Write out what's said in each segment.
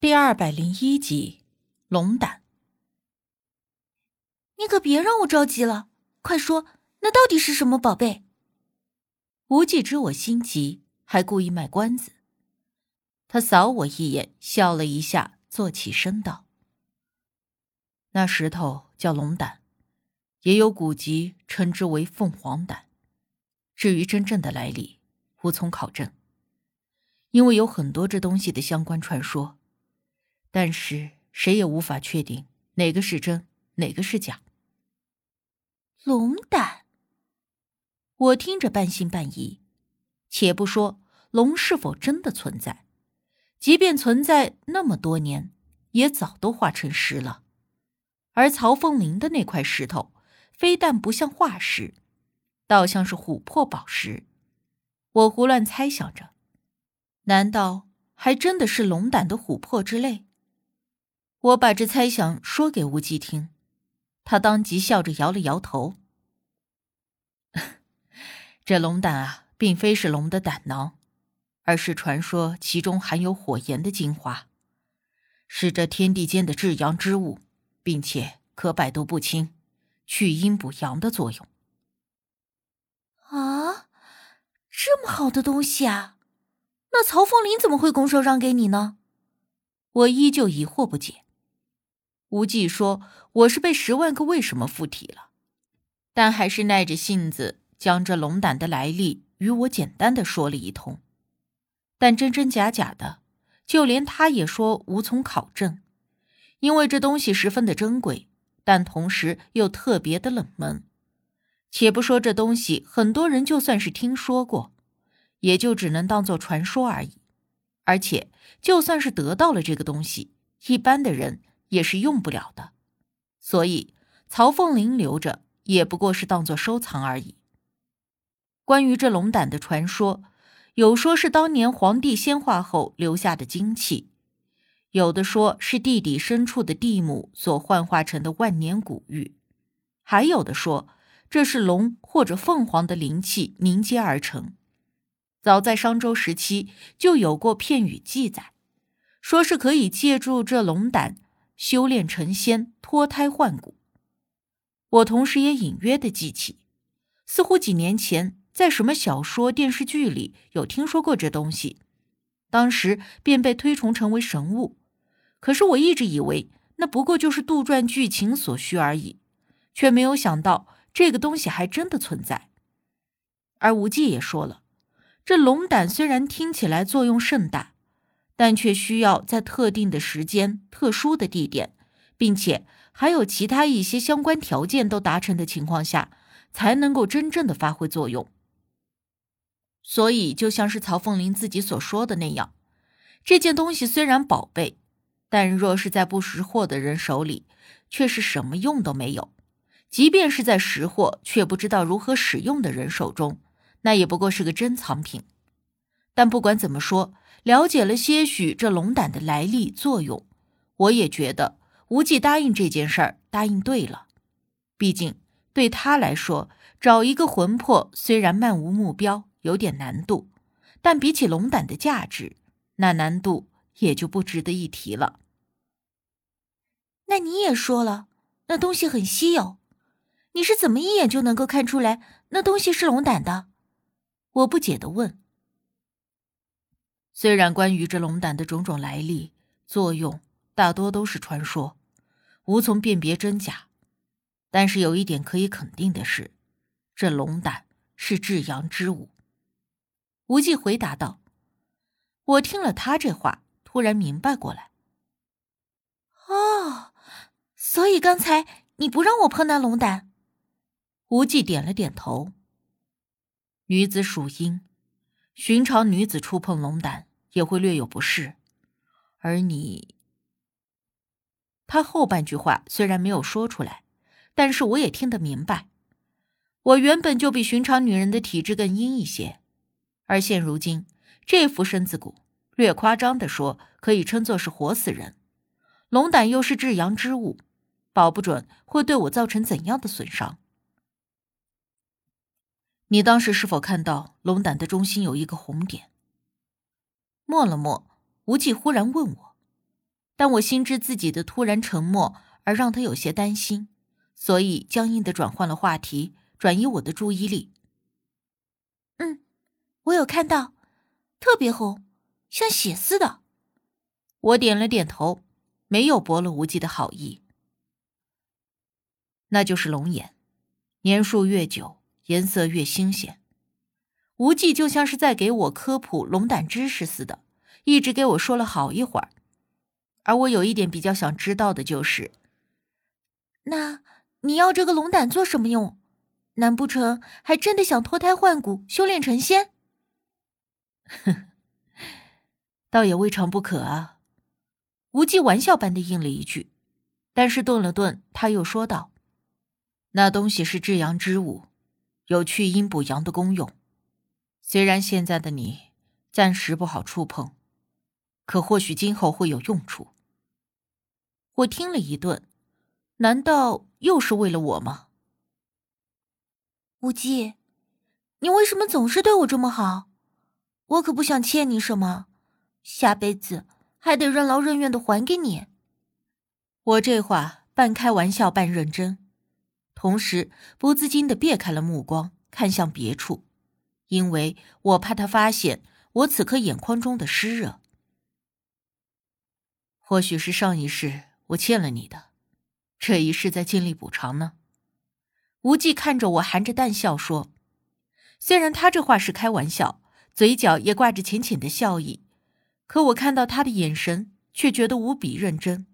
第二百零一集，龙胆。你可别让我着急了，快说，那到底是什么宝贝？无忌知我心急，还故意卖关子。他扫我一眼，笑了一下，坐起身道：“那石头叫龙胆，也有古籍称之为凤凰胆。至于真正的来历，无从考证。”因为有很多这东西的相关传说，但是谁也无法确定哪个是真，哪个是假。龙胆，我听着半信半疑。且不说龙是否真的存在，即便存在那么多年，也早都化成石了。而曹凤林的那块石头，非但不像化石，倒像是琥珀宝石。我胡乱猜想着。难道还真的是龙胆的琥珀之类？我把这猜想说给无忌听，他当即笑着摇了摇头。这龙胆啊，并非是龙的胆囊，而是传说其中含有火炎的精华，是这天地间的至阳之物，并且可百毒不侵、去阴补阳的作用。啊，这么好的东西啊！那曹凤林怎么会拱手让给你呢？我依旧疑惑不解。无忌说：“我是被十万个为什么附体了，但还是耐着性子将这龙胆的来历与我简单的说了一通。但真真假假的，就连他也说无从考证，因为这东西十分的珍贵，但同时又特别的冷门。且不说这东西，很多人就算是听说过。”也就只能当做传说而已，而且就算是得到了这个东西，一般的人也是用不了的。所以曹凤林留着也不过是当做收藏而已。关于这龙胆的传说，有说是当年皇帝仙化后留下的精气，有的说是地底深处的地母所幻化成的万年古玉，还有的说这是龙或者凤凰的灵气凝结而成。早在商周时期就有过片语记载，说是可以借助这龙胆修炼成仙、脱胎换骨。我同时也隐约的记起，似乎几年前在什么小说、电视剧里有听说过这东西，当时便被推崇成为神物。可是我一直以为那不过就是杜撰剧情所需而已，却没有想到这个东西还真的存在。而无忌也说了。这龙胆虽然听起来作用甚大，但却需要在特定的时间、特殊的地点，并且还有其他一些相关条件都达成的情况下，才能够真正的发挥作用。所以，就像是曹凤林自己所说的那样，这件东西虽然宝贝，但若是在不识货的人手里，却是什么用都没有；即便是在识货却不知道如何使用的人手中。那也不过是个珍藏品，但不管怎么说，了解了些许这龙胆的来历作用，我也觉得无忌答应这件事儿答应对了。毕竟对他来说，找一个魂魄虽然漫无目标，有点难度，但比起龙胆的价值，那难度也就不值得一提了。那你也说了，那东西很稀有，你是怎么一眼就能够看出来那东西是龙胆的？我不解的问：“虽然关于这龙胆的种种来历、作用，大多都是传说，无从辨别真假，但是有一点可以肯定的是，这龙胆是至阳之物。”无忌回答道。我听了他这话，突然明白过来：“哦，所以刚才你不让我碰那龙胆。”无忌点了点头。女子属阴，寻常女子触碰龙胆也会略有不适，而你……他后半句话虽然没有说出来，但是我也听得明白。我原本就比寻常女人的体质更阴一些，而现如今这副身子骨，略夸张的说，可以称作是活死人。龙胆又是至阳之物，保不准会对我造成怎样的损伤。你当时是否看到龙胆的中心有一个红点？默了默，无忌忽然问我：“但我心知自己的突然沉默而让他有些担心，所以僵硬的转换了话题，转移我的注意力。嗯，我有看到，特别红，像血似的。我点了点头，没有驳了无忌的好意。那就是龙眼，年数越久，颜色越新鲜。无忌就像是在给我科普龙胆知识似的，一直给我说了好一会儿。而我有一点比较想知道的就是，那你要这个龙胆做什么用？难不成还真的想脱胎换骨，修炼成仙？哼，倒也未尝不可啊。无忌玩笑般的应了一句，但是顿了顿，他又说道：“那东西是至阳之物，有去阴补阳的功用。虽然现在的你暂时不好触碰，可或许今后会有用处。”我听了一顿，难道又是为了我吗？无忌，你为什么总是对我这么好？我可不想欠你什么，下辈子还得任劳任怨的还给你。我这话半开玩笑半认真，同时不自禁的别开了目光，看向别处，因为我怕他发现我此刻眼眶中的湿热。或许是上一世。我欠了你的，这一世在尽力补偿呢。无忌看着我，含着淡笑说：“虽然他这话是开玩笑，嘴角也挂着浅浅的笑意，可我看到他的眼神，却觉得无比认真。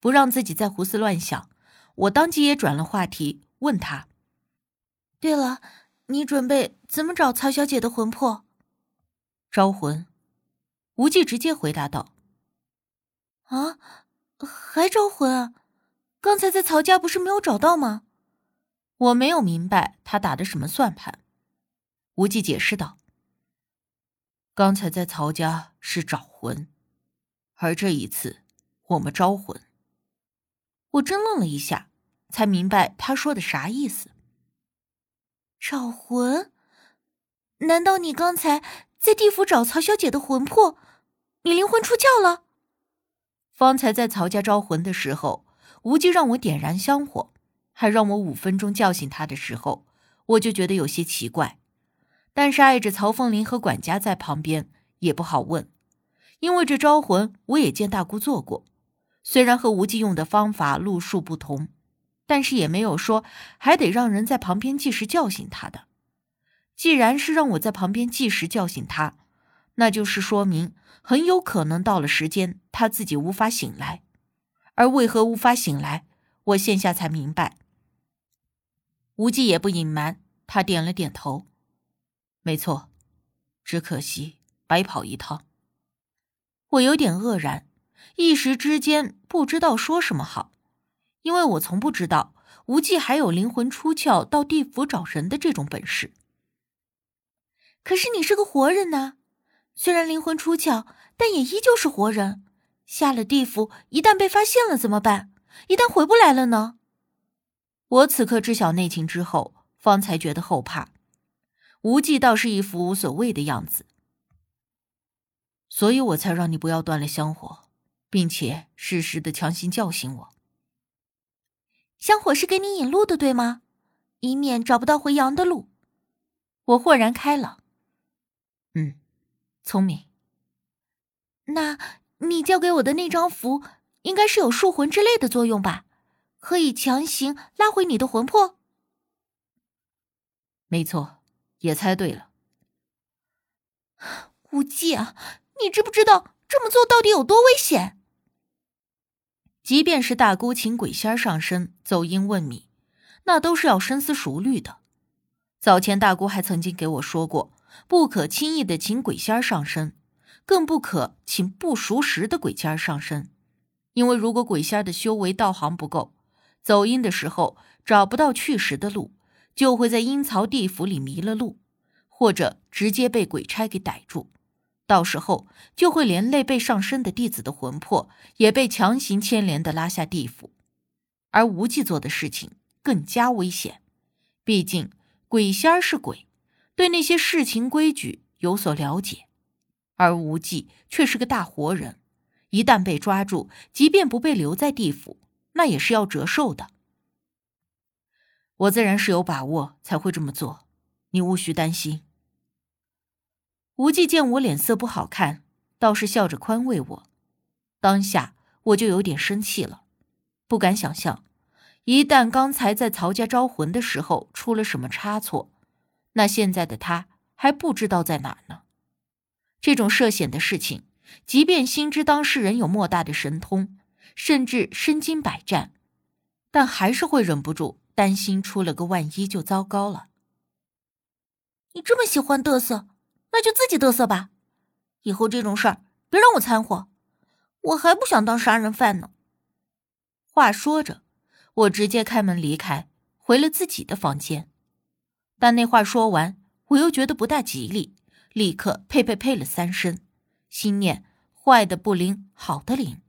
不让自己再胡思乱想，我当即也转了话题，问他：‘对了，你准备怎么找曹小姐的魂魄？’招魂。”无忌直接回答道：“啊。”还招魂啊？刚才在曹家不是没有找到吗？我没有明白他打的什么算盘。无忌解释道：“刚才在曹家是找魂，而这一次我们招魂。”我怔愣了一下，才明白他说的啥意思。找魂？难道你刚才在地府找曹小姐的魂魄？你灵魂出窍了？方才在曹家招魂的时候，无忌让我点燃香火，还让我五分钟叫醒他的时候，我就觉得有些奇怪。但是碍着曹凤林和管家在旁边，也不好问。因为这招魂我也见大姑做过，虽然和无忌用的方法路数不同，但是也没有说还得让人在旁边计时叫醒他的。既然是让我在旁边计时叫醒他，那就是说明。很有可能到了时间，他自己无法醒来，而为何无法醒来，我现下才明白。无忌也不隐瞒，他点了点头，没错，只可惜白跑一趟。我有点愕然，一时之间不知道说什么好，因为我从不知道无忌还有灵魂出窍到地府找人的这种本事。可是你是个活人呐。虽然灵魂出窍，但也依旧是活人。下了地府，一旦被发现了怎么办？一旦回不来了呢？我此刻知晓内情之后，方才觉得后怕。无忌倒是一副无所谓的样子，所以我才让你不要断了香火，并且适时的强行叫醒我。香火是给你引路的，对吗？以免找不到回阳的路。我豁然开朗。嗯。聪明。那你交给我的那张符，应该是有束魂之类的作用吧？可以强行拉回你的魂魄。没错，也猜对了。无忌啊，你知不知道这么做到底有多危险？即便是大姑请鬼仙上身走阴问米，那都是要深思熟虑的。早前大姑还曾经给我说过。不可轻易的请鬼仙上身，更不可请不熟识的鬼仙上身，因为如果鬼仙的修为道行不够，走阴的时候找不到去时的路，就会在阴曹地府里迷了路，或者直接被鬼差给逮住，到时候就会连累被上身的弟子的魂魄也被强行牵连的拉下地府。而无忌做的事情更加危险，毕竟鬼仙儿是鬼。对那些事情规矩有所了解，而无忌却是个大活人，一旦被抓住，即便不被留在地府，那也是要折寿的。我自然是有把握才会这么做，你无需担心。无忌见我脸色不好看，倒是笑着宽慰我。当下我就有点生气了，不敢想象，一旦刚才在曹家招魂的时候出了什么差错，那现在的他还不知道在哪呢。这种涉险的事情，即便心知当事人有莫大的神通，甚至身经百战，但还是会忍不住担心出了个万一就糟糕了。你这么喜欢嘚瑟，那就自己嘚瑟吧，以后这种事儿别让我掺和。我还不想当杀人犯呢。话说着，我直接开门离开，回了自己的房间。但那话说完，我又觉得不大吉利，立刻呸呸呸了三声，心念：坏的不灵，好的灵。